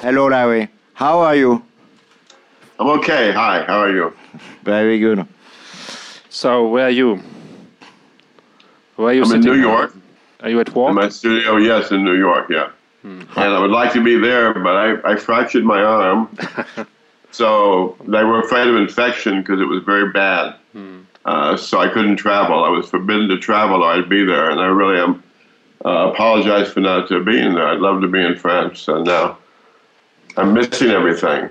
Hello, Larry. How are you? I'm okay. Hi, how are you? Very good. So, where are you? Where are you I'm in New? York. Are you at In work? my studio, yes, in New York, yeah. And I would like to be there, but I, I fractured my arm. so they were afraid of infection because it was very bad. Uh, so I couldn't travel. I was forbidden to travel or I'd be there. And I really am uh, apologize for not being there. I'd love to be in France. And now I'm missing everything.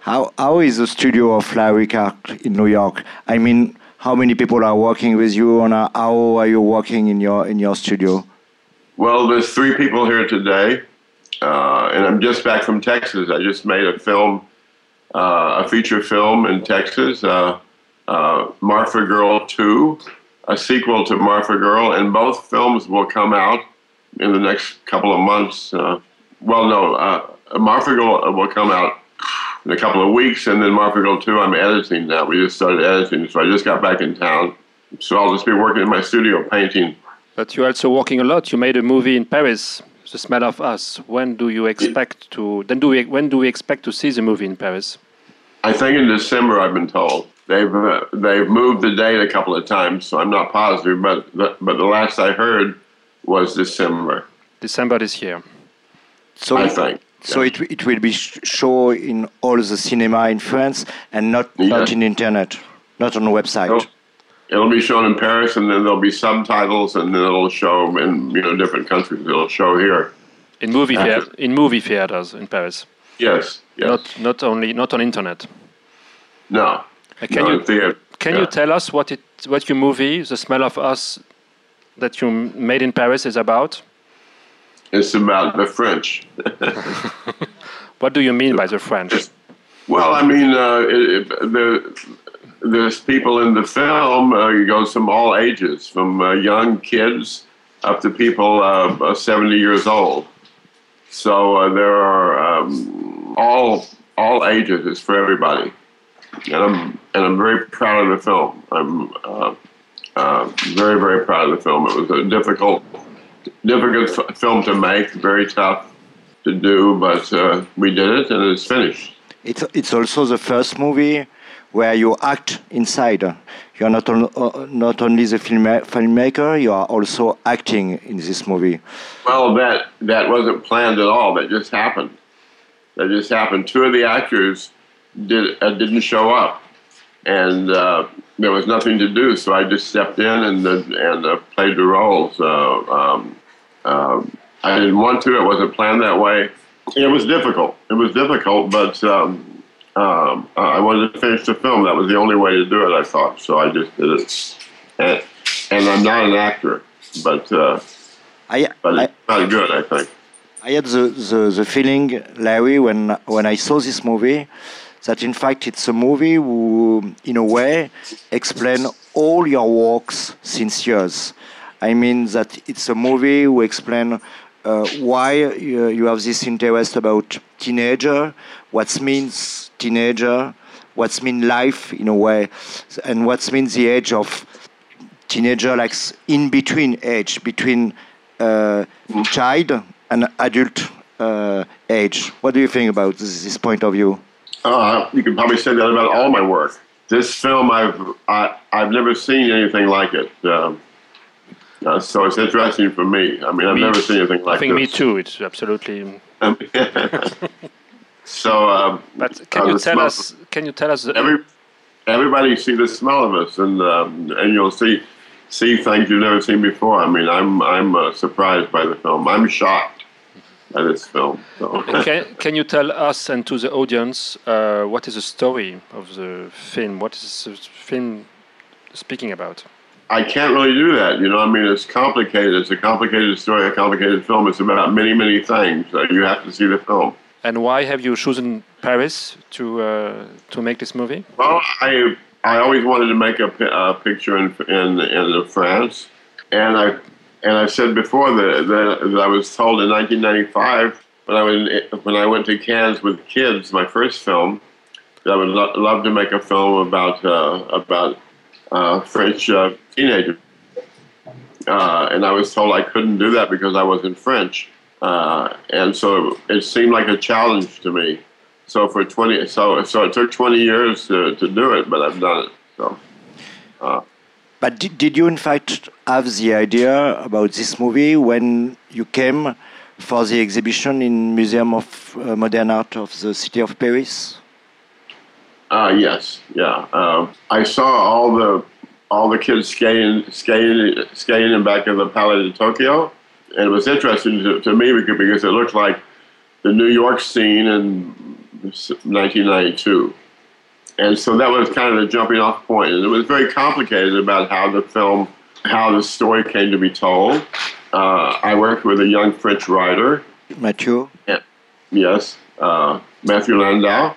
How how is the studio of Larry Clark in New York? I mean, how many people are working with you, and uh, how are you working in your in your studio? Well, there's three people here today, uh, and I'm just back from Texas. I just made a film, uh, a feature film in Texas, uh, uh, Marfa Girl 2, a sequel to Marfa Girl, and both films will come out in the next couple of months. Uh, well, no, uh, Marfa will come out in a couple of weeks, and then Marfa Girl 2 I'm editing now. We just started editing, so I just got back in town. So I'll just be working in my studio painting. But you're also working a lot. You made a movie in Paris, The Smell of Us. When do you expect to? Then do we? When do we expect to see the movie in Paris? I think in December. I've been told they've uh, they've moved the date a couple of times, so I'm not positive. But the, but the last I heard was December. December this year. So I think. So it it will be sh- show in all the cinema in France and not not in internet, not on the website. It'll, it'll be shown in Paris, and then there'll be subtitles, and then it'll show in you know different countries. It'll show here. In movie After- theat- in movie theaters in Paris. Yes. Yes. Not not only not on internet. no. Uh, can no, you theater. can Yeah. you tell us what it what your movie, The Smell of Us, that you made in Paris is about? It's about the French. What do you mean by the French? Well, I mean, uh, it, there, there's people in the film. Uh, it goes from all ages, from uh, young kids up to people uh, uh, 70 years old. So uh, there are um, all all ages. It's for everybody, and I'm and I'm very proud of the film. I'm uh, uh, very very proud of the film. It was a difficult difficult f- film to make, very tough to do, but uh, we did it, and it's finished. It's it's also the first movie where you act inside. You are not on, uh, not only the film, filmmaker, you are also acting in this movie. Well, that that wasn't planned at all. That just happened. That just happened. Two of the actors did uh, didn't show up, and uh, there was nothing to do. So I just stepped in and and uh, played the role. Uh, um, um, I didn't want to. It wasn't planned that way. It was difficult. It was difficult, but um, um, I wanted to finish the film. That was the only way to do it. I thought so. I just did it, and, and I'm not an actor, but. Uh, I, but I, it's not good, I think. I had the, the, the feeling, Larry, when when I saw this movie, that in fact it's a movie who, in a way, explain all your works since years. I mean that it's a movie who explain uh, why you, have this interest about teenager, what means teenager, what means life in a way, and what means the age of teenager, like in between age, between uh, child and adult uh, age. What do you think about this, this point of view? Uh, you can probably say that about all my work. This film, I've I, I've never seen anything like it. Um, uh, so it's interesting for me. I mean, I've Me- never seen anything like I think me too. It's absolutely. so, um, But can uh, you tell us? Can you tell us? Every everybody see the smell of us, and um, and you'll see see things you've never seen before. I mean, I'm I'm uh, surprised by the film. I'm shocked this film. So. can, can you tell us and to the audience uh, what is the story of the film? What is the film speaking about? I can't really do that. You know, I mean, it's complicated. It's a complicated story, a complicated film. It's about many, many things. Uh, you have to see the film. And why have you chosen Paris to uh, to make this movie? Well, I I always wanted to make a, a picture in in in France, and I and I said before that, that, that I was told in 1995 when I was when I went to Cannes with kids, my first film, that I would lo- love to make a film about uh, about uh, French uh, teenagers. Uh, and I was told I couldn't do that because I wasn't French. uh, and so it seemed like a challenge to me. So for 20, so so it took 20 years to, to do it, but I've done it. So. But did, did you in fact have the idea about this movie when you came for the exhibition in Museum of uh, Modern Art of the City of Paris? Uh, yes, yeah. Uh, I saw all the all the kids skating skating skating in back of the Palais de Tokyo, and it was interesting to, to me because, because it looked like the New York scene in 1992. And so that was kind of the jumping off point. And it was very complicated about how the film, how the story came to be told. Uh, I worked with a young French writer. Mathieu? Yes, uh, Matthew Landau.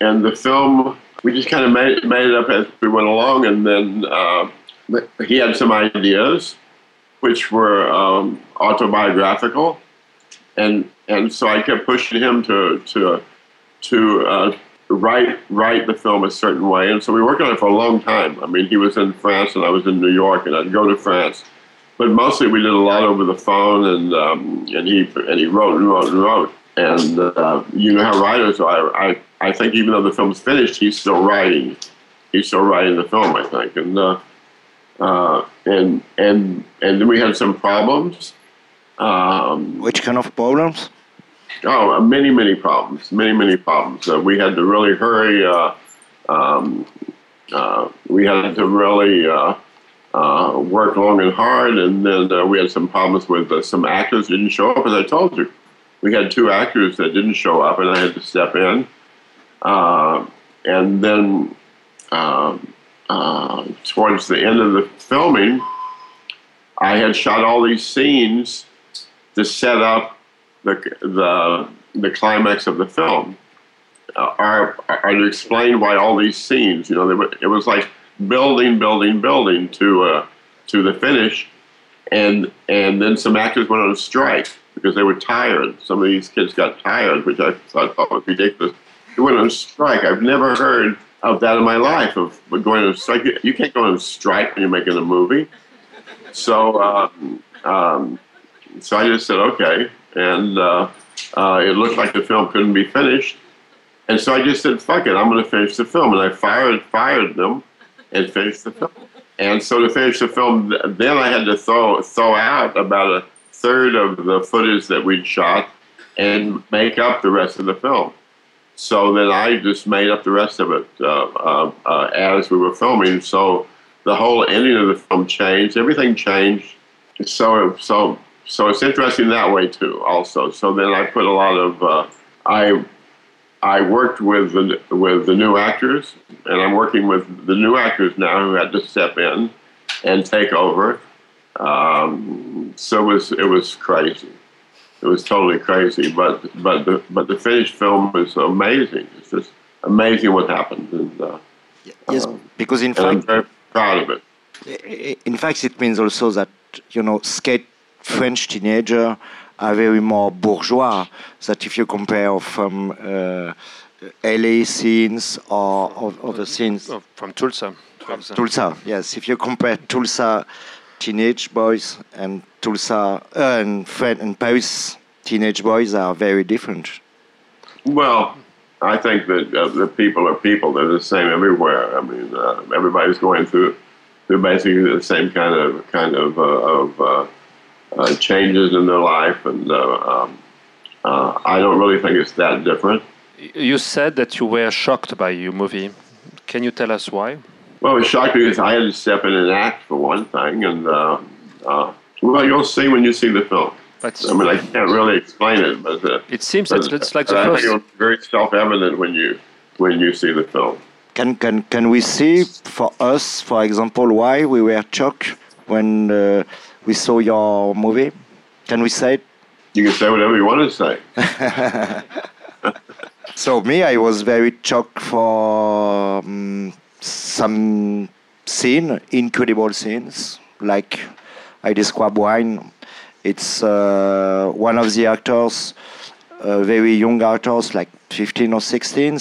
And the film, we just kind of made, made it up as we went along. And then uh, he had some ideas, which were um, autobiographical. And, and so I kept pushing him to, to, to uh, write write the film a certain way, and so we worked on it for a long time. I mean, he was in France and I was in New York, and I'd go to France, but mostly we did a lot over the phone, and um, and he and he wrote and wrote and wrote. And uh, you know how writers are. I, I I think even though the film's finished, he's still writing. He's still writing the film, I think, and uh, uh, and and and then we had some problems. Um, Which kind of problems? Oh, uh, many, many problems. Many, many problems. Uh, we had to really hurry. Uh, um, uh, we had to really uh, uh, work long and hard, and then we had some problems with some actors didn't show up. As I told you, we had two actors that didn't show up, and I had to step in. and then um, towards the end of the filming, I had shot all these scenes to set up the the the climax of the film uh, are are to explain why all these scenes. You know, were, it was like building, building, building to uh, to the finish, and and then some actors went on a strike because they were tired. Some of these kids got tired, which I thought, thought was ridiculous. They went on strike. I've never heard of that in my life of going on strike. You can't go on strike when you're making a movie. So, um, um, so I just said, okay, and uh, uh, it looked like the film couldn't be finished. And so I just said, "Fuck it, I'm going to finish the film." And I fired fired them and finished the film. And so to finish the film, then I had to throw throw out about a third of the footage that we'd shot and make up the rest of the film. So then I just made up the rest of it uh, uh, uh as we were filming. So the whole ending of the film changed. Everything changed. So so so it's interesting that way too. Also, so then I put a lot of uh, I I worked with the with the new actors, and I'm working with the new actors now who had to step in and take over. Um, so it was it was crazy. It was totally crazy, but but the but the finished film was amazing. It's just amazing what happened. And, uh, yes, um, because in fact, I'm very proud of it. In fact, it means also that you know skate French teenager are very more bourgeois. That if you compare from uh, LA scenes or other scenes oh, from Tulsa, Tulsa, yes. If you compare Tulsa teenage boys and Tulsa uh, and French and Paris teenage boys are very different. Well, I think that uh, the people are people. They're the same everywhere. I mean, uh, everybody's going through through basically the same kind of kind of uh, of uh, uh, changes in their life, and uh, um, uh, I don't really think it's that different. You said that you were shocked by your movie. Can you tell us why? Well, it was shocked because I had to step in and act for one thing, and uh, uh, well, you'll see when you see the film. But I mean, I can't really explain it, but uh, it seems that it's like the I first. Think it's very self-evident when you when you see the film. Can can can we see for us, for example, why we were shocked when we saw your movie. Can we say it? You can say whatever you want to say. so me, I was very shocked for um, some scene, incredible scenes, like I describe wine. It's uh, one of the actors, uh, very young actors, like 15 or 16,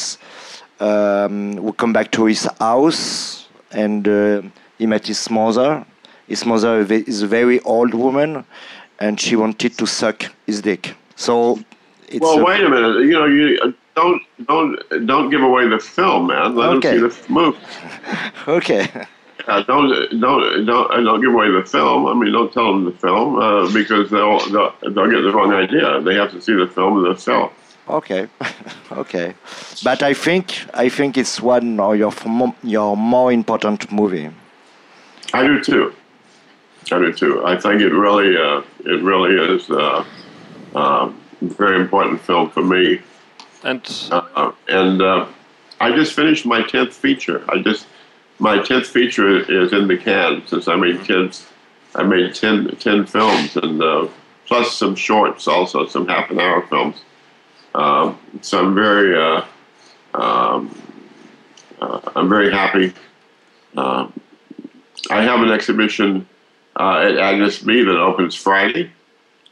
um, who come back to his house and uh, he met his mother his mother is a very old woman, and she wanted to suck his dick. So it's Well, a- wait a minute. You know, you uh, don't don't don't give away the film, man. Let Okay. them see the movie. okay. Uh, don't don't don't uh, don't give away the film. I mean, don't tell them the film uh, because they'll, they'll they'll get the wrong idea. They have to see the film themselves. Okay, okay, but I think I think it's one of your your more important movie. I do too. I do too. I think it really uh, it really is uh, uh, a very important film for me. And Uh, and uh, I just finished my tenth feature. I just my tenth feature is in the can since I made kids. I made 10, 10 films and uh, plus some shorts, also some half an hour films. Um, so I'm very uh, um, uh, I'm very happy. Um I have an exhibition uh, at Agnes B that opens Friday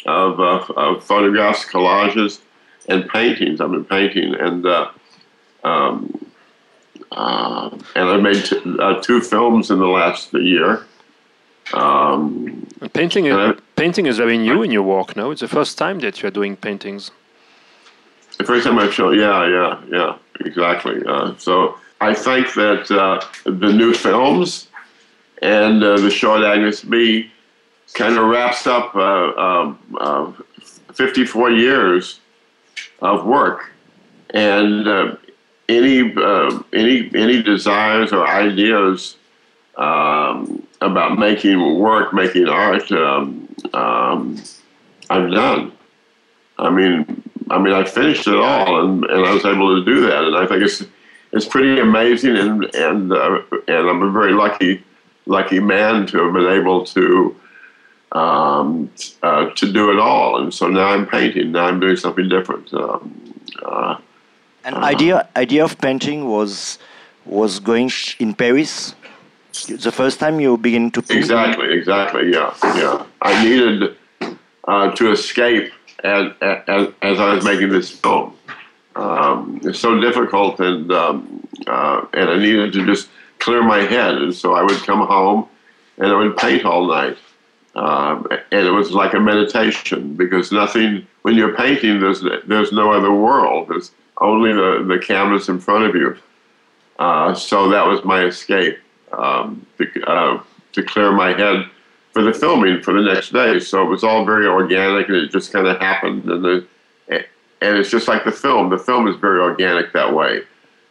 of, uh, of photographs, collages, and paintings. I've been painting, and uh, um, uh, and I made t- uh, two films in the last year. Um, painting, Uh, painting is very new in your work. No, it's the first time that you are doing paintings. the first time I've shown, yeah, yeah, yeah, exactly. Uh, so I think that uh, the new films and uh, the show at Agnes B kind of wraps up uh, um, uh, 54 years of work, and uh, any uh, any any desires or ideas um, about making work, making art, um, um, I've done. I mean, I mean, I finished it all, and, and I was able to do that, and I think it's it's pretty amazing, and and uh, and I'm very lucky lucky man to have been able to um, uh, to do it all, and so now I'm painting. Now I'm doing something different. Um, uh, An idea idea of painting was was going in Paris. The first time you begin to paint. Exactly, exactly. Yeah, yeah. I needed uh, to escape as, as as I was making this film. Um, it's so difficult, and um, uh, and I needed to just clear my head, and so I would come home and I would paint all night. Um, and it was like a meditation because nothing. When you're painting, there's there's no other world. There's only the, the canvas in front of you. Uh, so that was my escape um, to, uh, to clear my head for the filming for the next day. So it was all very organic, and it just kind of happened. And the, and it's just like the film. The film is very organic that way.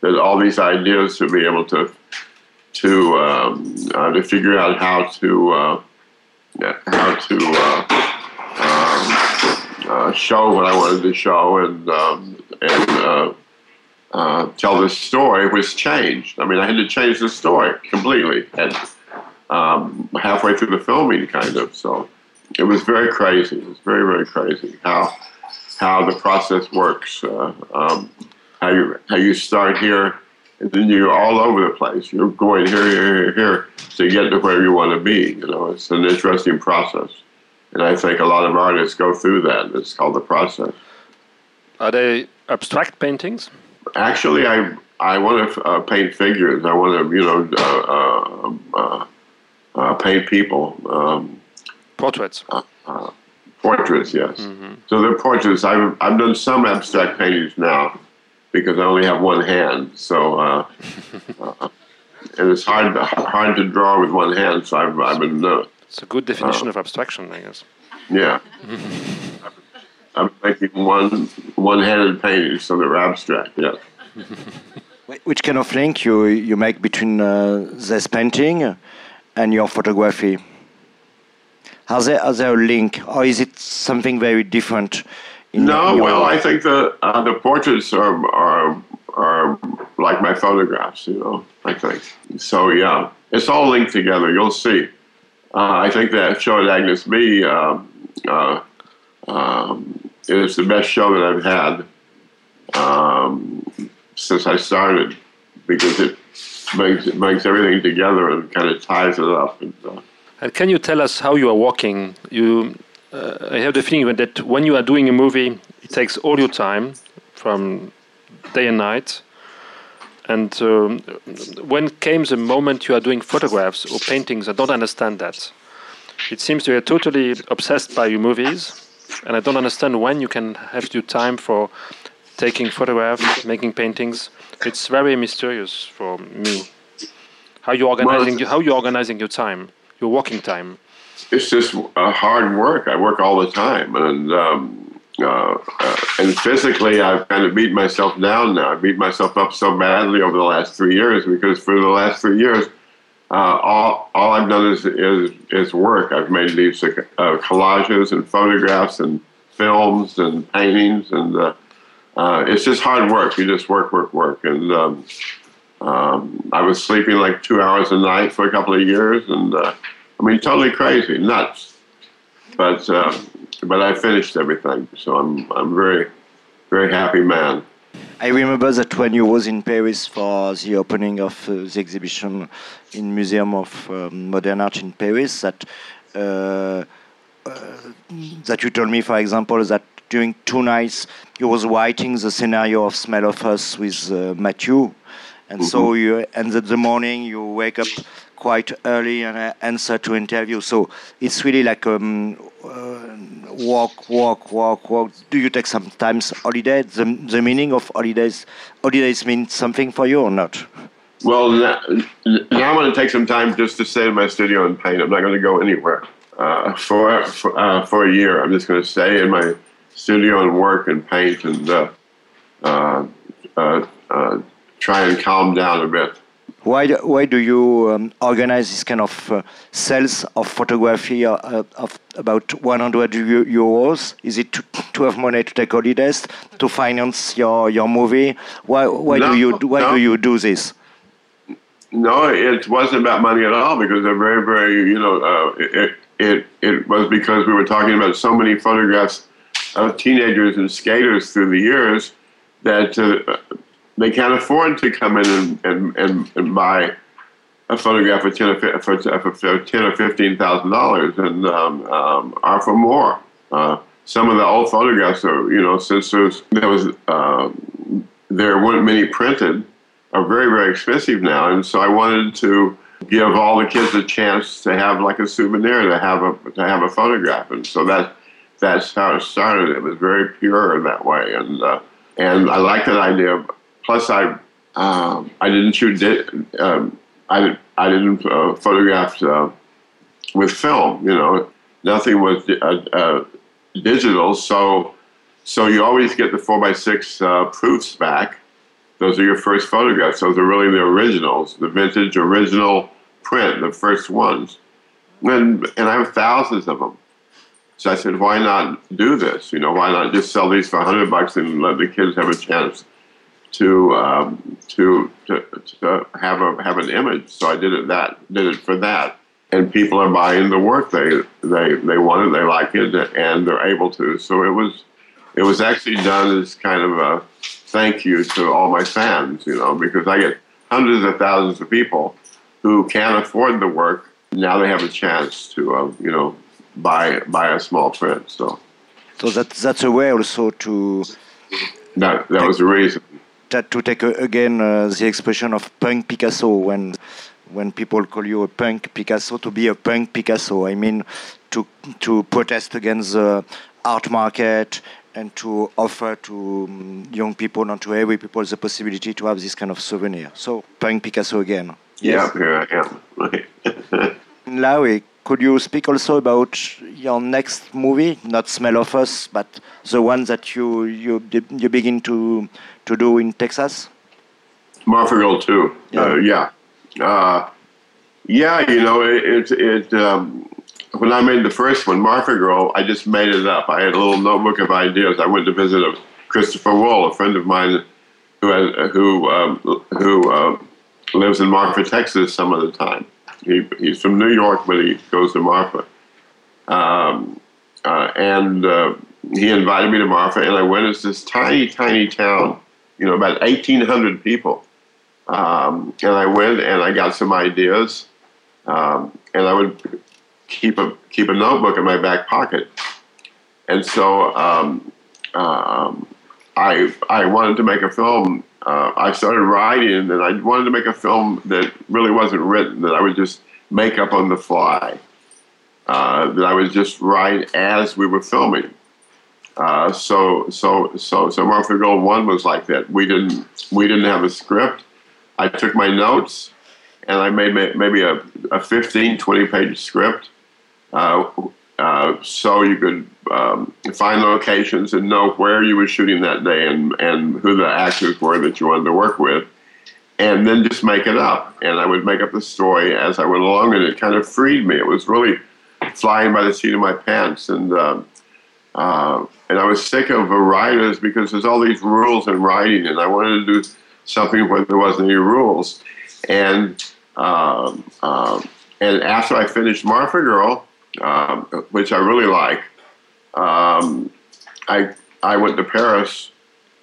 That all these ideas to be able to to um, uh, to figure out how to uh, how to uh, um, uh, show what I wanted to show and um, and uh, tell the story was changed. I mean, I had to change the story completely, and um, halfway through the filming, kind of. So it was very crazy. It was very very crazy how how the process works. Um, how you how you start here, and then you're all over the place. You're going here, here, here, here to get to where you want to be. You know, it's an interesting process, and I think a lot of artists go through that. It's called the process. Are they abstract paintings? Actually, I I want to uh, paint figures. I want to you know uh, uh, uh, uh, paint people. Um, Portraits. portraits, yes. So they're portraits. I've I've done some abstract paintings now because I only have one hand. So uh, uh, and it's hard hard to draw with one hand. So I've I've been uh, It's a good definition of abstraction, I guess. yeah. I'm making one one-handed paintings, so they're abstract. Yeah. Which kind of link you you make between uh, this painting and your photography? Are there are there a link, or is it something very different? In No, your- well, I think the uh, the portraits are are are like my photographs. You know, I think so. Yeah, it's all linked together. You'll see. Uh, I think that show at Agnes B um, uh, um, is the best show that I've had um, since I started because it makes it makes everything together and kind of ties it up. And, uh, And can you tell us how you are walking? You, uh, I have the feeling that when you are doing a movie, it takes all your time, from day and night. And um, when came the moment you are doing photographs or paintings, I don't understand that. it seems you are totally obsessed by your movies, and I don't understand when you can have your time for taking photographs, making paintings. It's very mysterious for me. How you organizing? Well, how you organizing your time, your working time? It's just uh, hard work. I work all the time, and um, uh, uh, and physically, I've kind of beat myself down now. I beat myself up so badly over the last three years because for the last three years, uh, all all I've done is is is work. I've made these uh, collages and photographs and films and paintings, and uh, it's just hard work. You just work, work, work, and um, um, I was sleeping like two hours a night for a couple of years, and I mean, totally crazy, nuts. But uh, but I finished everything, so I'm I'm very very happy man. I remember that when you was in Paris for the opening of uh, the exhibition in Museum of um, Modern Art in Paris, that uh, uh, that you told me, for example, that during two nights you was writing the scenario of Smell of Us with uh, Matthew, and mm-hmm. so you and the morning you wake up quite early and uh, answer to interview. So it's really like um, uh, walk, walk, walk, walk. Do you take sometimes holiday? The, the meaning of holidays, holidays mean something for you or not? Well, now, now I'm going to take some time just to stay in my studio and paint. I'm not going to go anywhere uh, for for, uh, for a year. I'm just going to stay in my studio and work and paint and uh, uh, uh, try and calm down a bit. Why, do, why do you um, organize this kind of uh, sales of photography uh, of about 100 euros? Is it to, to, have money to take holidays to finance your, your movie? Why, why no, do you why no. do you do this? No, it wasn't about money at all because they're very very you know uh, it, it it was because we were talking about so many photographs of teenagers and skaters through the years that uh, they can't afford to come in and, and, and, and buy a photograph for ten or, for, for ten or fifteen thousand dollars, and um, um, are for more. Uh, some of the old photographs are, you know, since there was uh, there weren't many printed, are very very expensive now, and so I wanted to give all the kids a chance to have like a souvenir to have a to have a photograph, and so that that's how it started. It was very pure in that way, and uh, and I like that idea Plus, I um, I didn't shoot. Di- um, I I didn't uh, photograph uh, with film. You know, nothing was uh, uh, digital. So so you always get the four by six uh, proofs back. Those are your first photographs. Those are really the originals, the vintage original print, the first ones. And and I have thousands of them. So I said, why not do this? You know, why not just sell these for hundred bucks and let the kids have a chance to um, to, to to have a have an image. So I did it that did it for that, and people are buying the work. They they they want it, they like it, and they're able to. So it was it was actually done as kind of a thank you to all my fans, you know, because I get hundreds of thousands of people who can't afford the work. Now they have a chance to, uh, you know, buy buy a small print. So, so that that's a way also to. That that was the reason to take uh, again uh, the expression of punk Picasso when when people call you a punk Picasso to be a punk Picasso. I mean to to protest against the art market and to offer to um, young people and to every people the possibility to have this kind of souvenir. So punk Picasso again. Yeah, Yes. Yeah, yeah, Larry, could you speak also about your next movie, not Smell of Us, but the one that you you you begin to to do in Texas? Marfa Girl too. Yeah. Uh, yeah. Uh, yeah, you know, it, it, it um, when I made the first one, Marfa Girl, I just made it up. I had a little notebook of ideas. I went to visit a Christopher Wool, a friend of mine who has, who um, who uh, lives in Marfa, Texas, some of the time. He, he's from New York, but he goes to Marfa. Um, uh, and uh, he invited me to Marfa, and I went. It's this tiny, tiny town you know, about 1,800 people. Um, and I went and I got some ideas, um, and I would keep a keep a notebook in my back pocket. And so um, um I I wanted to make a film. Uh, I started writing, and I wanted to make a film that really wasn't written, that I would just make up on the fly. uh, that I would just write as we were filming. Uh, so so so so Marfa Girl one was like that. We didn't we didn't have a script. I took my notes and I made maybe a, a 15, 20 page script. Uh, so you could um, find locations and know where you were shooting that day and, and who the actors were that you wanted to work with, and then just make it up. And I would make up the story as I went along, and it kind of freed me. It was really flying by the seat of my pants, and uh, uh, and I was sick of writers because there's all these rules in writing, and I wanted to do something where there wasn't any rules. And um, um, and after I finished Marfa Girl, um, which I really like, um, I I went to Paris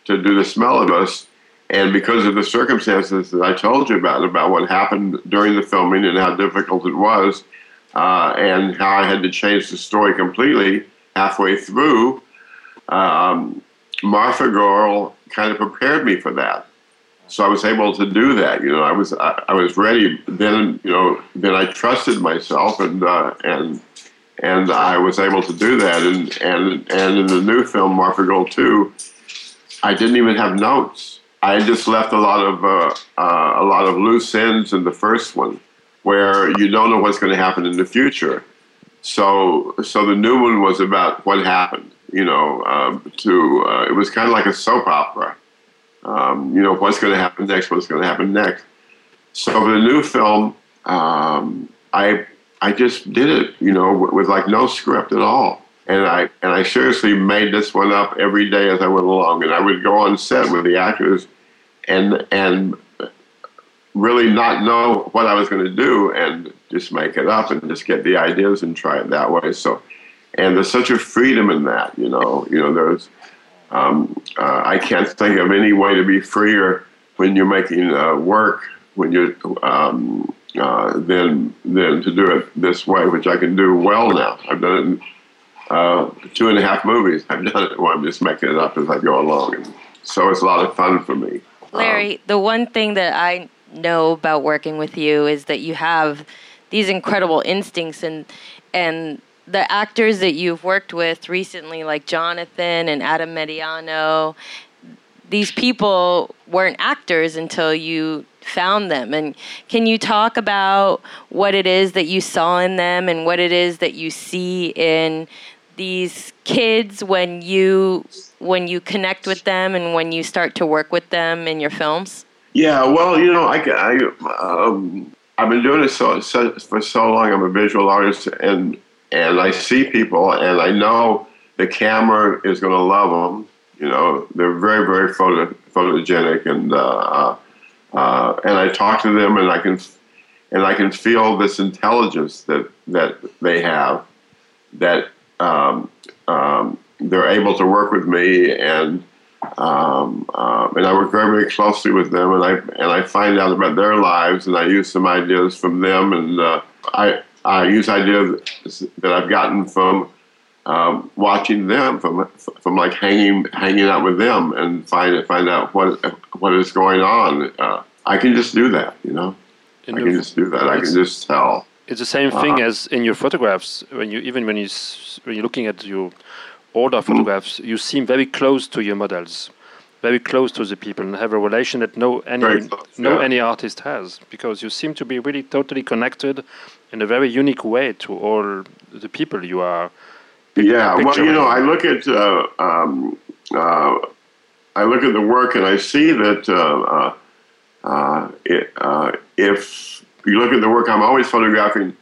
to do the smell of us, and because of the circumstances that I told you about, about what happened during the filming and how difficult it was, uh, and how I had to change the story completely halfway through, um, Marfa Girl kind of prepared me for that. So I was able to do that. You know, I was I, I was ready. Then you know, then I trusted myself, and uh, and and I was able to do that. And and and in the new film, Marfa Girl Two, I didn't even have notes. I just left a lot of uh, uh, a lot of loose ends in the first one, where you don't know what's going to happen in the future. So so the new one was about what happened. You know, um, to uh, it was kind of like a soap opera. Um, you know, what's going to happen next? What's going to happen next? So for the new film, um, I I just did it, you know, with, with like no script at all. And I and I seriously made this one up every day as I went along. And I would go on set with the actors and and really not know what I was going to do and just make it up and just get the ideas and try it that way. So, and there's such a freedom in that, you know. You know, there's um, uh, I can't think of any way to be freer when you're making uh, work when you're um, uh, than than to do it this way, which I can do well now. I've done it in uh, two and a half movies. I've done it where I'm just making it up as I go along, and so it's a lot of fun for me. Larry, um, the one thing that I know about working with you is that you have these incredible instincts and and the actors that you've worked with recently, like Jonathan and Adam Mediano, these people weren't actors until you found them. And can you talk about what it is that you saw in them and what it is that you see in these kids when you when you connect with them and when you start to work with them in your films? Yeah, well, you know, I, I um, I've been doing this so, so, for so long. I'm a visual artist, and and I see people, and I know the camera is going to love them. You know, they're very, very photo, photogenic, and uh, uh and I talk to them, and I can and I can feel this intelligence that that they have, that um, um, they're able to work with me, and um, uh, and I work very very closely with them, and I and I find out about their lives, and I use some ideas from them, and uh, I I use ideas that I've gotten from. Um, watching them from from like hanging hanging out with them and find find out what what is going on. Uh, I can just do that, you know. I can just do that. I can just tell. It's the same thing uh, as in your photographs. When you even when you when you're looking at your older mm-hmm. photographs, mm. you seem very close to your models, very close to the people, and have a relation that no any close, no yeah. any artist has because you seem to be really totally connected in a very unique way to all the people you are. Yeah, well, you know, I look at uh, um, uh, I look at the work and I see that uh, uh uh, it, uh, if you look at the work, I'm always photographing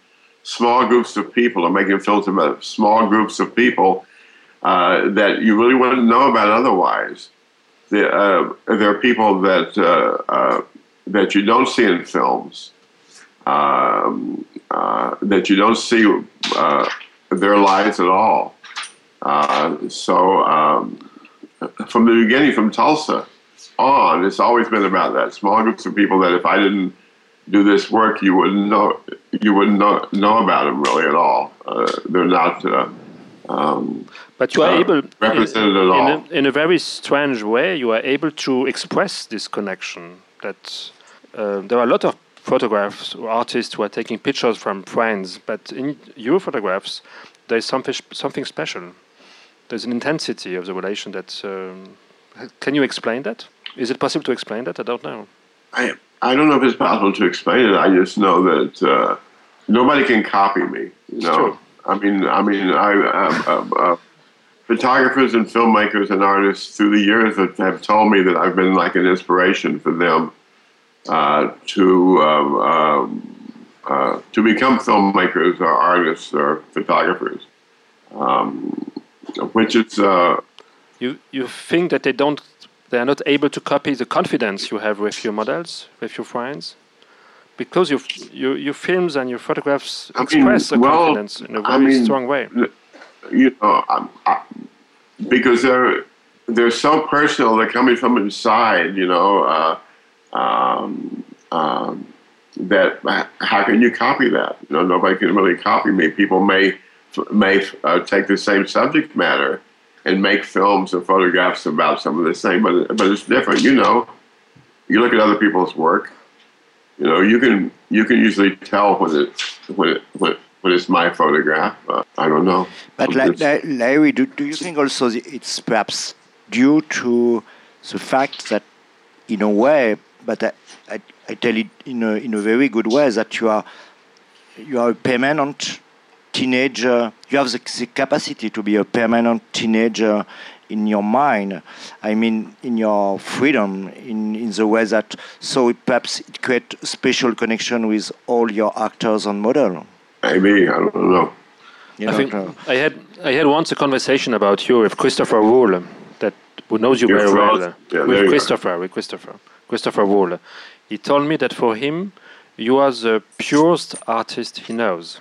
small groups of people. I'm making films about small groups of people uh, that you really wouldn't know about otherwise. The, uh, there are people that uh, uh, that you don't see in films, um, that you don't see their lives at all. so um, from the beginning, from Tulsa, on, it's always been about that small groups of people that if I didn't do this work, you wouldn't know you wouldn't know, know about them really at all. Uh, they're not. Uh, um, but you are uh, able, represented in, at all. In a, in a, very strange way, you are able to express this connection. That uh, there are a lot of photographs or artists who are taking pictures from friends, but in your photographs, there's something something special. There's an intensity of the relation that. Um, can you explain that? Is it possible to explain that? I don't know. I I don't know if it's possible to explain it. I just know that uh, nobody can copy me. You know, true. I mean, I mean, I. Uh, uh, uh, photographers and filmmakers and artists through the years have, have told me that I've been like an inspiration for them to um, um, uh, to become filmmakers or artists or photographers, um, which is uh, you you think that they don't they are not able to copy the confidence you have with your models with your friends because your your, your films and your photographs I express mean, a well, confidence in a very I mean, strong way. you know, I, I, because they're they're so personal. They're coming from inside. You know, uh, um, um, that how can you copy that? You know, nobody can really copy me. People may may uh, take the same subject matter and make films and photographs about some of the same, but but it's different. You know, you look at other people's work. You know, you can you can usually tell when it when it when, when it's my photograph. Uh, I don't know. But La- Larry, do, do you think also it's perhaps due to the fact that, in a way, but I, I, I tell it in a, in a very good way, that you are you are a permanent teenager. You have the, the capacity to be a permanent teenager in your mind. I mean, in your freedom, in, in the way that so it perhaps it creates a special connection with all your actors and model. Maybe I don't know. You I don't think know. I had I had once a conversation about you with Christopher Wool, that who knows you You're very well. yeah, with. Christopher, with Christopher, Christopher Wool. He told me that for him, you are the purest artist he knows.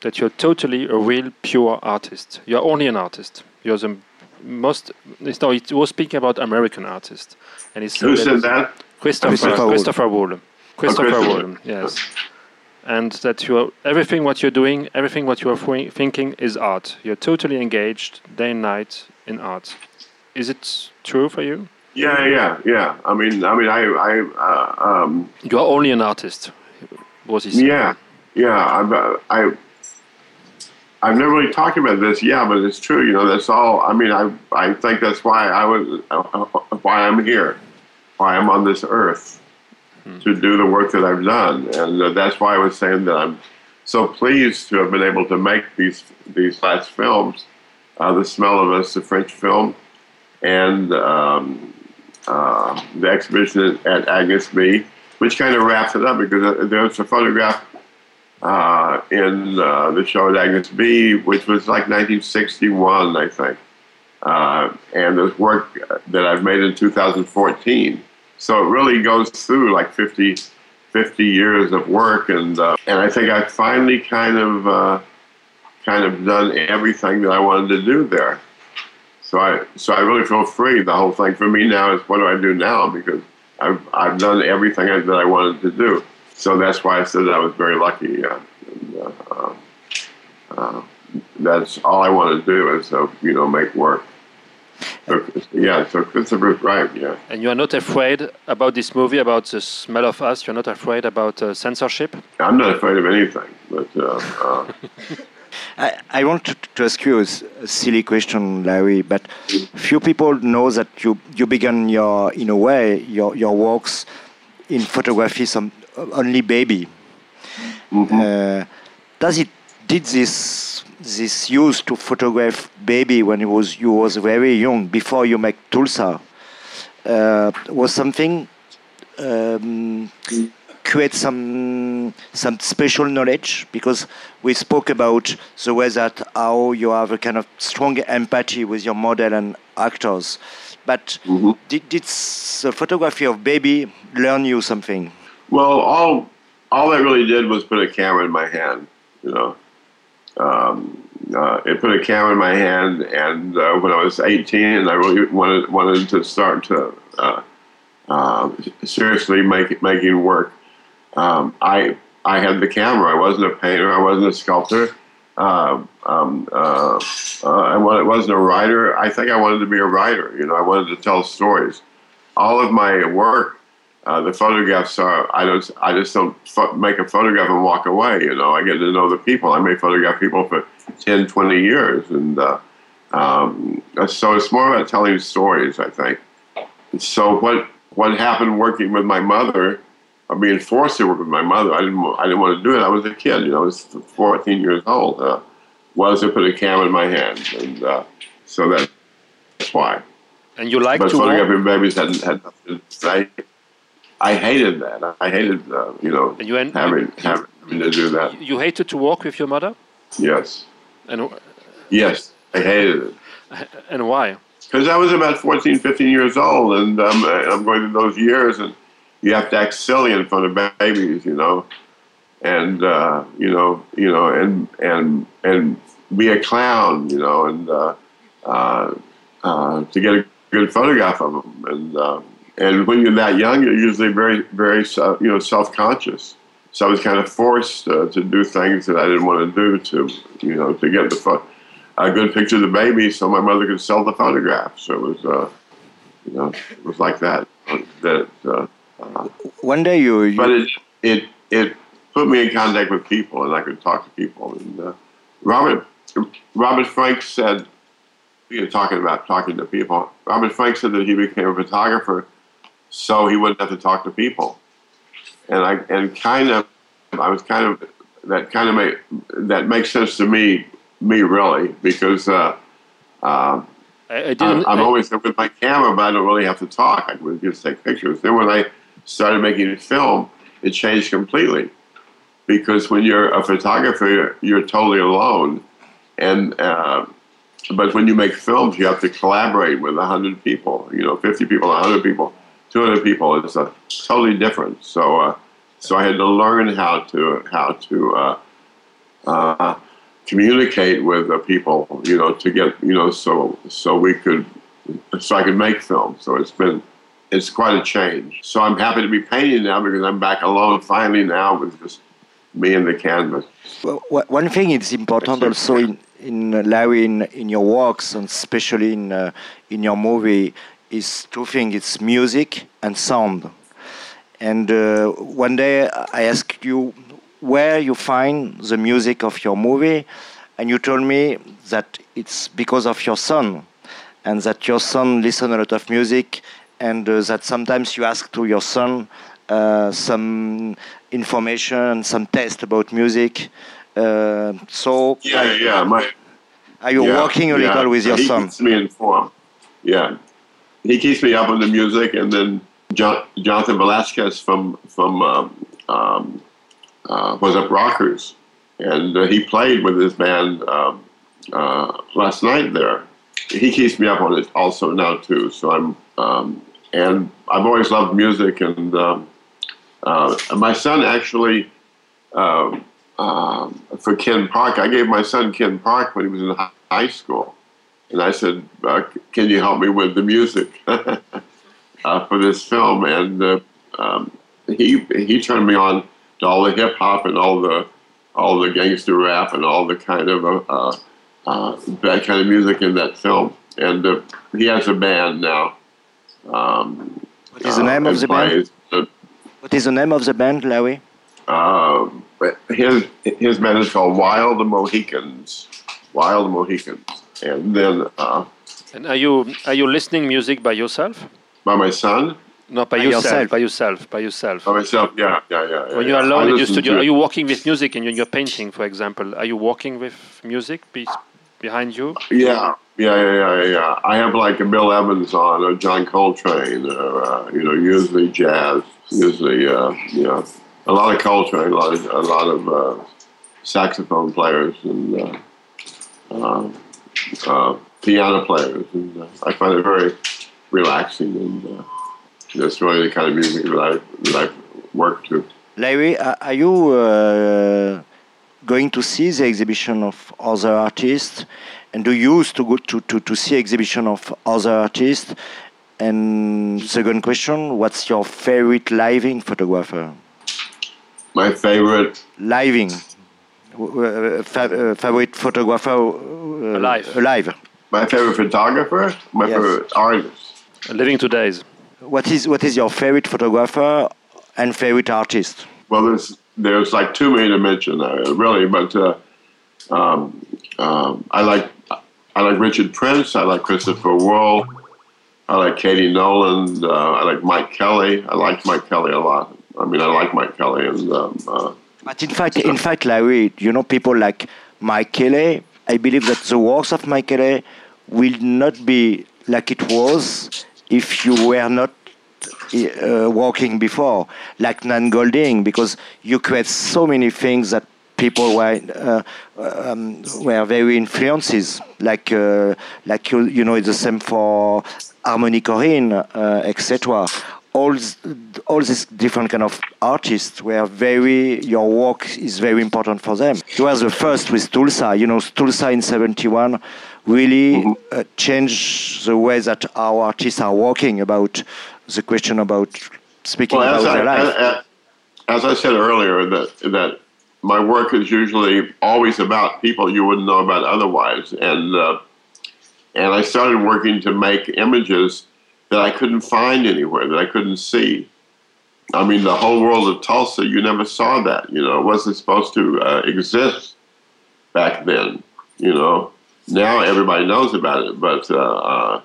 That you're totally a real pure artist. You're only an artist. You're the most. No, he was speaking about American artists. and he said Who that said that? Christopher Christopher Wool. Christopher Wool. Christopher Christopher. Wool. Yes. And that you are everything what you're doing, everything what you are thinking is art. You're totally engaged day and night in art. Is it true for you? Yeah, yeah, yeah. I mean, I mean, I, I, uh, um, You are only an artist. Was he saying? yeah, yeah. I've, uh, I, I've never really talked about this. Yeah, but it's true. You know, that's all. I mean, I, I think that's why I was, uh, why I'm here, why I'm on this earth, to do the work that I've done, and uh, that's why I was saying that I'm so pleased to have been able to make these these last films, uh, the smell of us, the French film, and um, uh, the exhibition at, Agnes B, which kind of wraps it up because uh, there's a photograph uh, in uh, the show at Agnes B, which was like 1961, I think. Uh, and there's work that I've made in 2014. So it really goes through like 50, 50 years of work, and uh, and I think I finally kind of uh, kind of done everything that I wanted to do there. So I so I really feel free. The whole thing for me now is what do I do now because I've I've done everything I, that I wanted to do. So that's why I said I was very lucky. Uh, and, uh, uh, that's all I want to do is uh, you know make work. So, yeah, so Christopher's right. Yeah. And you are not afraid about this movie, about the smell of us. You're not afraid about uh, censorship. I'm not afraid of anything, but uh, uh, I, I want to, to ask you a silly question, Larry, but few people know that you, you began your, in a way, your, your works in photography some only baby. Uh, does it did this this use to photograph baby when you was you was very young before you make Tulsa uh, was something um, create some some special knowledge because we spoke about the way that how you have a kind of strong empathy with your model and actors but did, did the photography of baby learn you something Well, all all that really did was put a camera in my hand. You know, um, uh, it put a camera in my hand, and uh, when I was 18, I really wanted wanted to start to uh, uh, seriously make making work. Um, I I had the camera. I wasn't a painter. I wasn't a sculptor. Uh, um, uh, uh, I wasn't a writer. I think I wanted to be a writer. You know, I wanted to tell stories. All of my work uh, the photographs are I don't I just don't pho- make a photograph and walk away. You know, I get to know the people. I may photograph people for 10, 20 years, and uh, um, so it's more about telling stories. I think. So what what happened working with my mother? Or being forced to work with my mother. I didn't. I didn't want to do it. I was a kid. You know, I was 14 years old. Uh, was to put a camera in my hand, and uh, so that, that's why. And you like But to photographing babies had, had. I, I hated that. I hated, uh, you know, And you en- having, having to do that. You hated to walk with your mother? Yes, And, yes, I hated it. and why? Because I was about 14, 15 years old, and um, I'm going through those years, and you have to act silly in front of babies, you know, and uh, you know, you know, and and and be a clown, you know, and uh, uh, uh, to get a good photograph of them, and uh, and when you're that young, you're usually very, very, uh, you know, self-conscious. So I was kind of forced uh, to do things that I didn't want to do to, you know, to get the a good picture of the baby, so my mother could sell the photograph. So it was, uh, you know, it was like that. That, uh, One day you, you but it it it put me in contact with people, and I could talk to people. And uh, Robert Robert Frank said, you know, talking about talking to people. Robert Frank said that he became a photographer so he wouldn't have to talk to people. And I and kind of I was kind of that kind of make that makes sense to me me really because uh, uh, I, I I'm, didn't. I'm I- always with my camera, but I don't really have to talk. I would just take pictures. Then when I started making a film, it changed completely because when you're a photographer, you're, you're totally alone, and uh, but when you make films, you have to collaborate with hundred people. You know, fifty people, hundred people, two hundred people. It's a totally different. So, uh, so I had to learn how to how to. Uh, uh, communicate with the people, you know, to get, you know, so so we could, so I could make films. So it's been, it's quite a change. So I'm happy to be painting now because I'm back alone finally now with just me and the canvas. Well, One thing is important also in, in Larry, in, in your works, and especially in, uh, in your movie, is two things it's music and sound. And uh, one day I asked you where you find the music of your movie, and you told me that it's because of your son, and that your son listens a lot of music, and uh, that sometimes you ask to your son uh, some information, some test about music. Uh, so Yeah, yeah. My, are you yeah, working a yeah. little with your he son? keeps me informed. Yeah, he keeps me up on the music, and then John, Jonathan Velasquez from from um, um, uh, Wassup Rockers, and uh, he played with his band um, uh, last night there. He keeps me up on it also now too. So I'm um, and I've always loved music, and um, uh, my son actually. Um, um, for Ken Park. I gave my son Ken Park when he was in high school, and I said, uh, "Can you help me with the music uh, for this film?" And uh, um, he he turned me on to all the hip hop and all the all the gangster rap and all the kind of uh, that kind of music in that film. And uh, he has a band now. Um, What is the uh, name of the band? plays, uh, What is the name of the band, Larry? uh, his his band is called Wild Mohicans. Wild Mohicans, and then uh, and are you are you listening music by yourself? by my son, No, by, By yourself, yourself. By yourself. By yourself. by myself. Yeah, yeah, yeah. yeah When you're I alone in your studio, are you working with music and you're painting, for example? Are you working with music be- behind you? Yeah, yeah, yeah, yeah, yeah. I have like a Bill Evans on, or John Coltrane, or uh, you know, usually jazz, usually uh, you know, a lot of Coltrane, a lot of a lot of uh, saxophone players and uh, uh, uh, piano players, and uh, I find it very relaxing, and uh, that's really the kind of music that I that I work to. Larry, are you uh, going to see the exhibition of other artists? And do you used to go to, to, to see exhibition of other artists? And second question, what's your favorite living photographer? My favorite Living, uh, fa- uh, favorite photographer uh, Alive. Alive. my favorite photographer, my Yes. favorite artist. Living today's. what is what is your favorite photographer and favorite artist? Well, there's there's like too many to mention, uh, really. But uh, um, um, I like I like Richard Prince. I like Christopher Wool. I like Cady Noland. Uh, I like Mike Kelley. I like Mike Kelley a lot. I mean, I like Mike Kelley, and um, uh, but in fact, in fact, Larry, you know, people like Mike Kelley. I believe that the works of Mike Kelley will not be like it was if you were not uh, working before, like Nan Goldin, because you create so many things that people were uh, um, were very influences. Like uh, like you you know it's the same for Harmony Korine, uh, etc. All all these different kind of artists were very your work is very important for them. You were the first with Tulsa. You know Tulsa in '71 really mm-hmm. uh, changed the way that our artists are working about the question about speaking well, about their life. As, as I said earlier, that that my work is usually always about people you wouldn't know about otherwise, and uh, and I started working to make images that I couldn't find anywhere, that I couldn't see. I mean, the whole world of Tulsa, you never saw that. You know, it wasn't supposed to uh, exist back then. You know, now everybody knows about it, but uh, uh,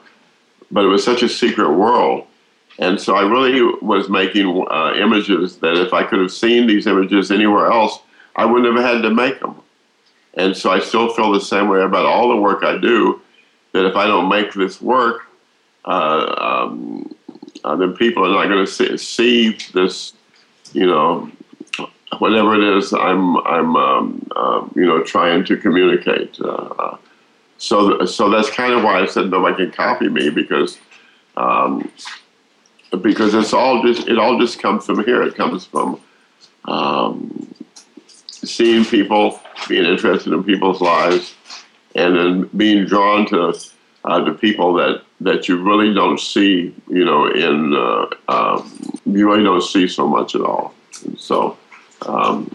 but it was such a secret world. And so I really was making uh, images that if I could have seen these images anywhere else, I wouldn't have had to make them. And so I still feel the same way about all the work I do. That if I don't make this work, uh, um, uh, then people are not going to see, see, this, you know, whatever it is I'm I'm um, uh, you know trying to communicate. Uh, so so that's kind of why I said nobody can copy me because um, because it's all just it all just comes from here. It comes from um, seeing people, being interested in people's lives, and then being drawn to uh, the people that, that you really don't see, you know, in uh, um, you really don't see so much at all. And so, um,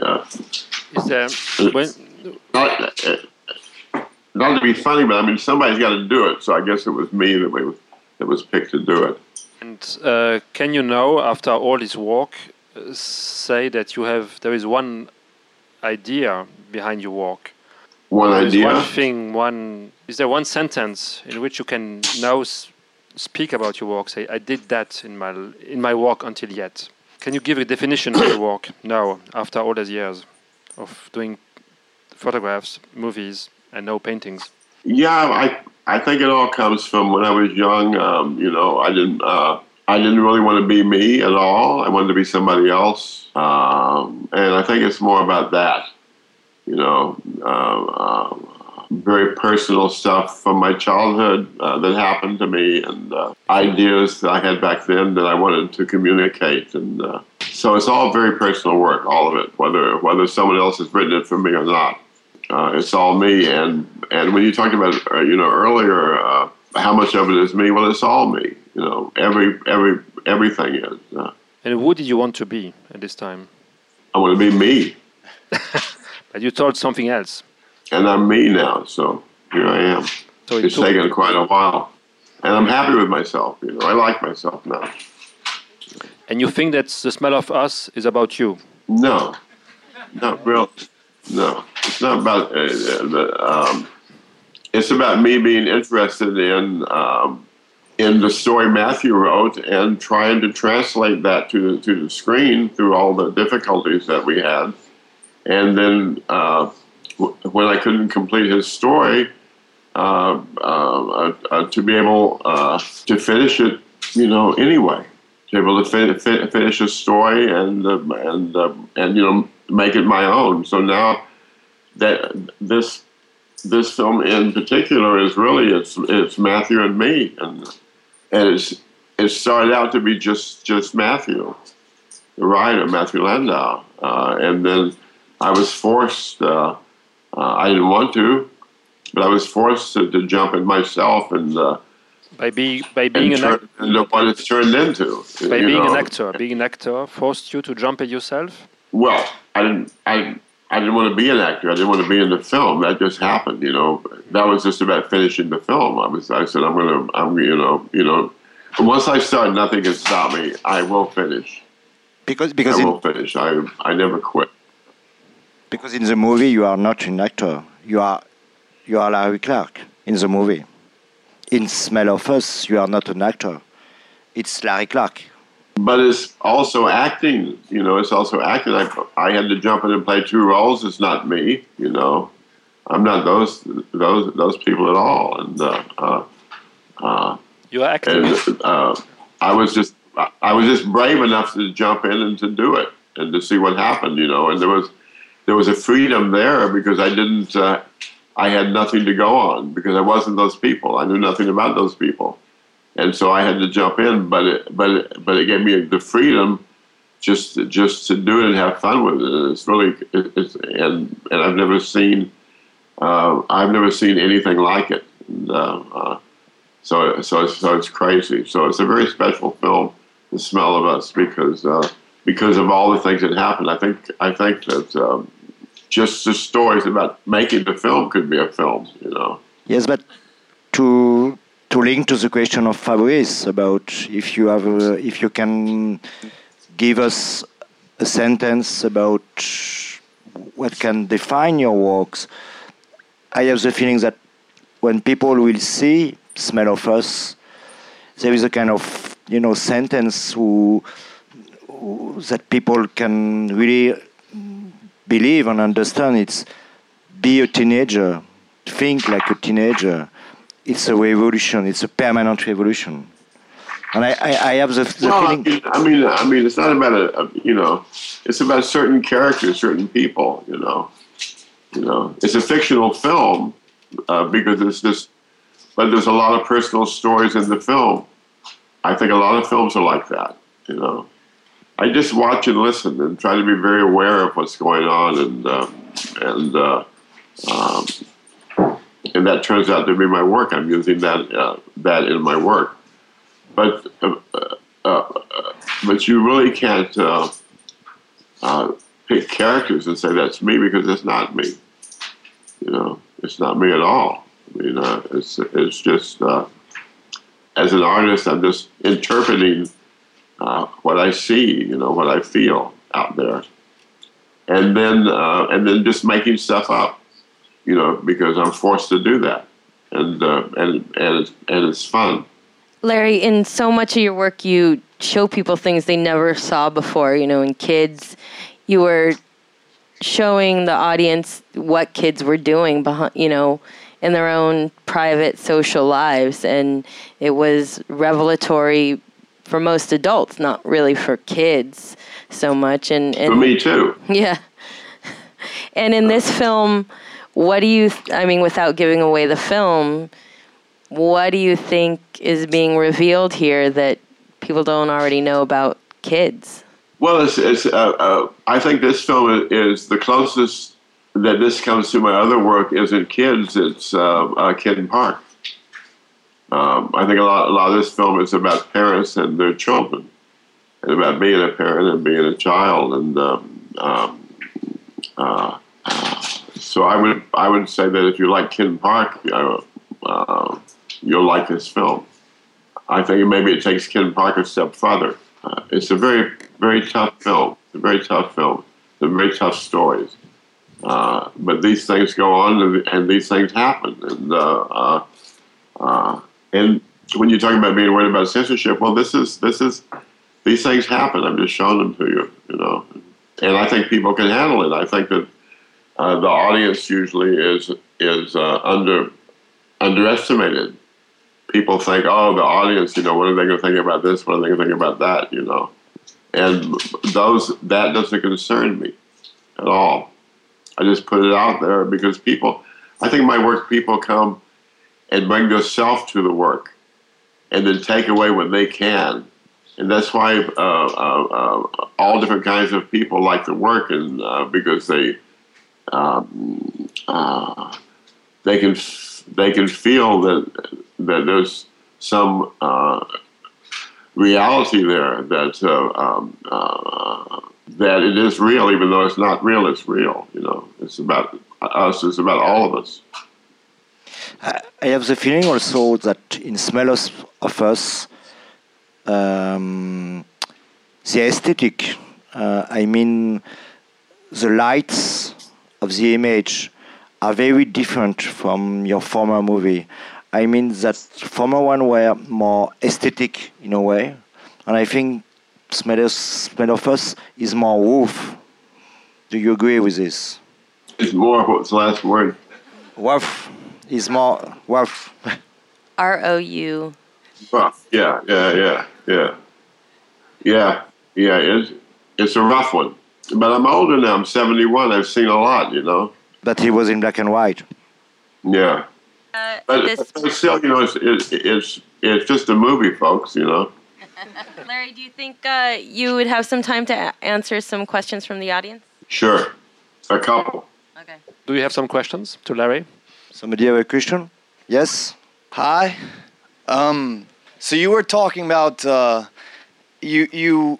yeah. Is there when? Not, uh, not to be funny, but I mean, somebody's got to do it. So I guess it was me that we that was picked to do it. And uh, can you now, after all this work, say that you have there is one idea behind your work. One idea. One thing. One is there one sentence in which you can now speak about your work? Say, I did that in my in my work until yet. Can you give a definition of your work now, after all these years of doing photographs, movies, and no paintings? Yeah, I I think it all comes from when I was young. Um, you know, I didn't. Uh, I didn't really want to be me at all. I wanted to be somebody else. Um, and I think it's more about that, you know, uh, uh, very personal stuff from my childhood uh, that happened to me and uh, ideas that I had back then that I wanted to communicate. And uh, so it's all very personal work, all of it, whether, whether someone else has written it for me or not. Uh, it's all me. And, and when you talked about, you know, earlier, how much of it is me? Well, it's all me you know, every every everything is. Uh, and who did you want to be at this time? I want to be me. but you told something else. And I'm me now, so here I am. So it's taken quite a while, and I'm happy with myself. You know, I like myself now. And you think that the smell of us is about you? No, not real. No, it's not about uh, the. Um, it's about me being interested in um, in the story Matthew wrote and trying to translate that to, to the screen through all the difficulties that we had. And then uh, w- when I couldn't complete his story, uh, uh, uh to be able uh, to finish it, you know, anyway, to be able to fin- fin- finish a story and uh, and and you know make it my own. So now that this this film in particular is really it's it's Matthew and me and and it's it started out to be just just Matthew, the writer Matthew Landais, uh, and then I was forced. Uh, uh, I didn't want to, but I was forced to, to jump in myself and. Uh, by, be, by being an actor, what it's turned into. By being know. an actor, being an actor forced you to jump it yourself. Well, I didn't. I I didn't want to be an actor. I didn't want to be in the film. That just happened, you know. That was just about finishing the film. I was. I said, I'm gonna. I'm. You know. You know. once I start, nothing can stop me. I will finish. Because because I in, will finish. I I never quit. because in the movie you are not an actor. You are you are Larry Clark in the movie. In Smell of Us, you are not an actor. It's Larry Clark. But it's also acting. You know, it's also acting. I I had to jump in and play two roles. It's not me. You know, I'm not those those those people at all. And uh, uh, uh, You are acting. and uh, I was just I was just brave enough to jump in and to do it and to see what happened, you know. And there was there was a freedom there because I didn't uh, I had nothing to go on because I wasn't those people. I knew nothing about those people, and so I had to jump in. But it, but it, but it gave me the freedom just just to do it and have fun with it. It's really it, it's and and I've never seen uh, I've never seen anything like it. And, uh, uh, so, so, so it's crazy. So it's a very special film, The Smell of Us, because uh, because of all the things that happened. I think I think that um, just the stories about making the film could be a film. You know. Yes, but to to link to the question of Fabrice about if you have if you can give us a sentence about what can define your works, I have the feeling that when people will see Smell of Us, there is a kind of you know sentence who, who that people can really believe and understand. It's be a teenager, think like a teenager. It's a revolution. It's a permanent revolution. And I, I, I have the, the Well, I feeling. mean, I mean, I mean, it's not about a, a, you know, it's about certain characters, certain people. You know, you know, it's a fictional film uh, because it's just, but there's a lot of personal stories in the film. I think a lot of films are like that. You know, I just watch and listen and try to be very aware of what's going on, and uh, and uh, um, and that turns out to be my work. I'm using that uh, that in my work, but. Uh, uh, uh, but you really can't uh, uh, pick characters and say that's me because it's not me. You know, it's not me at all. I mean, it's it's just as an artist, I'm just interpreting what I see. You know, what I feel out there, and then and then just making stuff up. You know, because I'm forced to do that, and uh, and and it's, and it's fun. Larry, in so much of your work, you show people things they never saw before. You know, in kids, you were showing the audience what kids were doing behind, you know, in their own private social lives, and it was revelatory for most adults, not really for kids so much. And, and For me too. yeah. And in this film, what do you, I mean, without giving away the film, what do you think is being revealed here that people don't already know about kids? Well, it's, it's uh, uh, I think this film is the closest that this comes to my other work is in kids, it's uh, uh, Kid in Park. Um, I think a lot, a lot of this film is about parents and their children, and about being a parent and being a child. And um, um, uh, so I would, I would say that if you like Ken Park, uh, uh, you'll like this film. I think maybe it takes Ken Park a step further. Uh, it's a very, very tough film. It's a very tough film. It's very tough stories. Uh, but these things go on, and, and these things happen. And uh, and when you're talking about being worried about censorship, well, this is this is these things happen. I'm just showing them to you, you know. And I think people can handle it. I think that uh, the audience usually is is uh, under underestimated. People think, oh, the audience, you know, what are they going to think about this? What are they going to think about that? You know, and those that doesn't concern me at all. I just put it out there because people, I think my work, people come and bring their self to the work and then take away what they can. And that's why uh, uh, uh, all different kinds of people like to work, and uh, because they um, uh, they can they can feel that that there's some uh, reality there that uh, um, uh, that it is real, even though it's not real. It's real. You know, it's about us. It's about all of us. I have the feeling also that in Smell of of Us, um, the aesthetic. Uh, I mean, the lights of the image are very different from your former movie. I mean that former one were more aesthetic in a way, and I think Smell of Us is more woof. Do you agree with this? It's more. What's the last word? Woof is more woof. R O U. Yeah, yeah, yeah, yeah, yeah, yeah. It's it's a rough one. But I'm older now. I'm 71. I've seen a lot, you know. But he was in black and white. Yeah. Uh, But, this- but still, you know, it's, it's it's it's just a movie, folks. You know. Larry, do you think uh, you would have some time to answer some questions from the audience? Sure, a couple. Okay. Do you have some questions to Larry? Somebody have a question? Yes. Hi. Um, so you were talking about uh, you you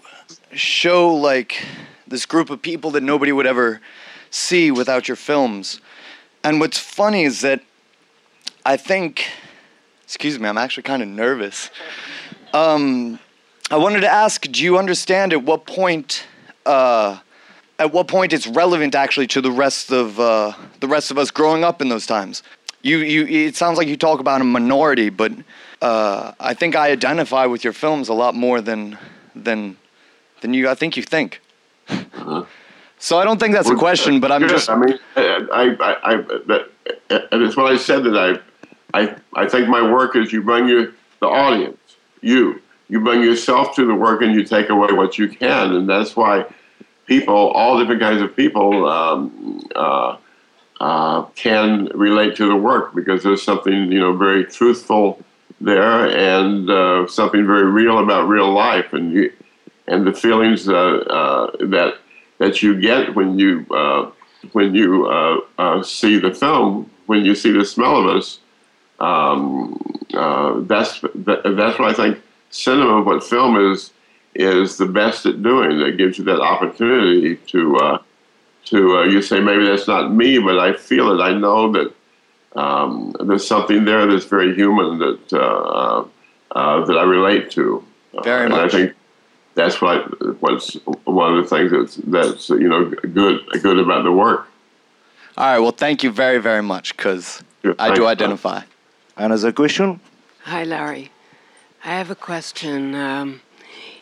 show like this group of people that nobody would ever see without your films, and what's funny is that I think, excuse me, I'm actually kind of nervous. Um, I wanted to ask, do you understand at what point? Uh, at what point it's relevant actually to the rest of uh, the rest of us growing up in those times. You, you, it sounds like you talk about a minority, but uh, I think I identify with your films a lot more than than than you. I think you think. So I don't think that's a question, but I'm good. just. I mean, I, I, I, and it's what I said that I, I, I think my work is you bring your the audience, you, you bring yourself to the work and you take away what you can, and that's why people, all different kinds of people, um, uh, uh, can relate to the work because there's something you know very truthful there and uh, something very real about real life, and you, and the feelings uh, uh, that that you get when you uh, when you uh, uh, see the film, when you see the smell of us. Um, uh, that's that, that's what I think cinema, what film is, is the best at doing. That gives you that opportunity to uh, to uh, you say maybe that's not me, but I feel it. I know that um, there's something there that's very human that uh, uh, that I relate to. Very and much. I think that's what what's one of the things that's that's you know good good about the work. All right. Well, thank you very, very much, because Sure, I do thanks, identify. Another question? Hi, Larry. I have a question. Um,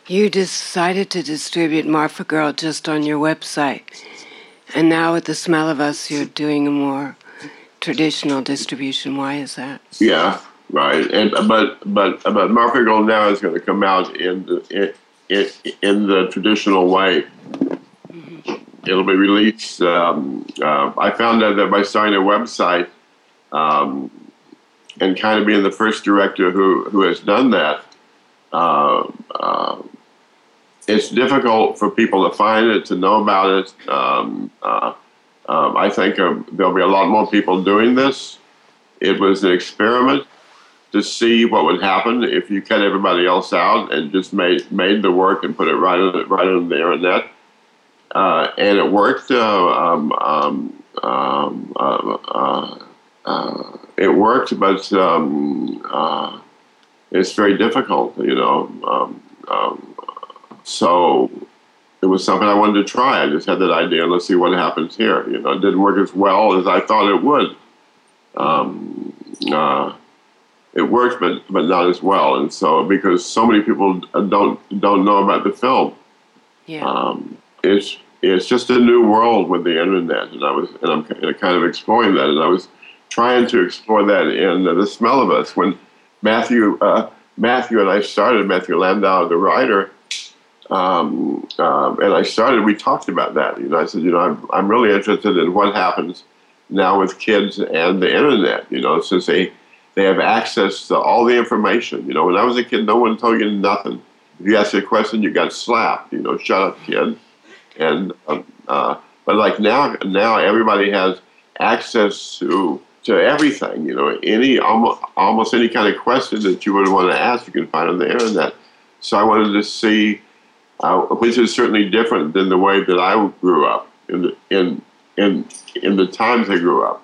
you decided to distribute Marfa Girl just on your website, and now with the smell of us, you're doing a more traditional distribution. Why is that? Yeah, right. And but but but Marfa Girl now is going to come out in the in, in, in the traditional way. It'll be released. Um, uh, I found out that by starting a website um, and kind of being the first director who who has done that. Uh, uh, it's difficult for people to find it, to know about it. Um, uh, um, I think um, there'll be a lot more people doing this. It was an experiment to see what would happen if you cut everybody else out and just made made the work and put it right on right on the internet. Uh, and it worked. Uh, um, um, um, uh, uh, uh, it worked, but um, uh, it's very difficult, you know. Um, um, so it was something I wanted to try. I just had that idea. Let's see what happens here. You know, it didn't work as well as I thought it would. Uh, it works, but but not as well. And so because so many people don't don't know about the film, Yeah. um, it's it's just a new world with the internet, and I was and I'm kind of exploring that, and I was trying to explore that in uh, the smell of us when Matthew uh, Matthew and I started Matthew Landais, the writer, um, um, and I started. We talked about that. You know, I said, you know, I'm I'm really interested in what happens now with kids and the internet. You know, since they they have access to all the information. You know, when I was a kid, no one told you nothing. If you asked a question, you got slapped. You know, shut up, kid. And um, uh, but like now, now everybody has access to to everything. You know, any almost almost any kind of question that you would want to ask, you can find on the internet. So I wanted to see, uh, which is certainly different than the way that I grew up in the in in in the times I grew up.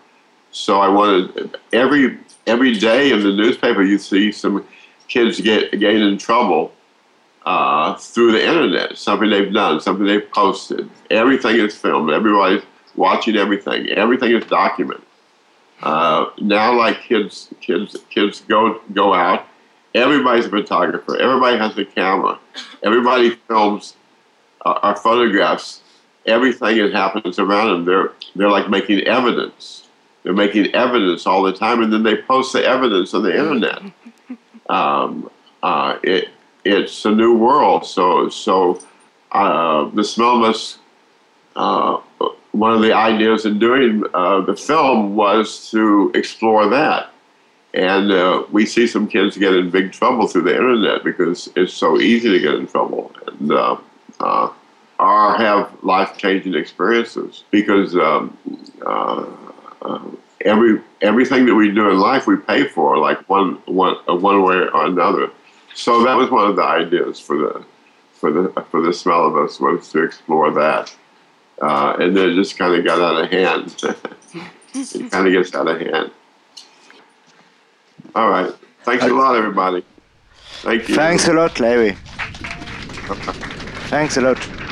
So I wanted every every day in the newspaper you see some kids get getting in trouble uh, through the internet. Something they've done, something they've posted. Everything is filmed. Everybody's watching everything. Everything is documented. Uh, now, like kids, kids, kids go go out. Everybody's a photographer. Everybody has a camera. Everybody films uh, or photographs everything that happens around them. They're they're like making evidence. They're making evidence all the time, and then they post the evidence on the internet. Um, uh, it it's a new world. So so uh, the smell of. Uh, one of the ideas in doing uh, the film was to explore that. And uh, we see some kids get in big trouble through the internet because it's so easy to get in trouble. And uh, uh, or have life changing experiences because um, uh, every everything that we do in life we pay for like one one uh, one way or another. So that was one of the ideas for the for the for the smell of us was to explore that, uh, and then it just kind of got out of hand. it kind of gets out of hand. All right, thanks a lot, everybody. Thank you. Thanks a lot, Larry. Thanks a lot.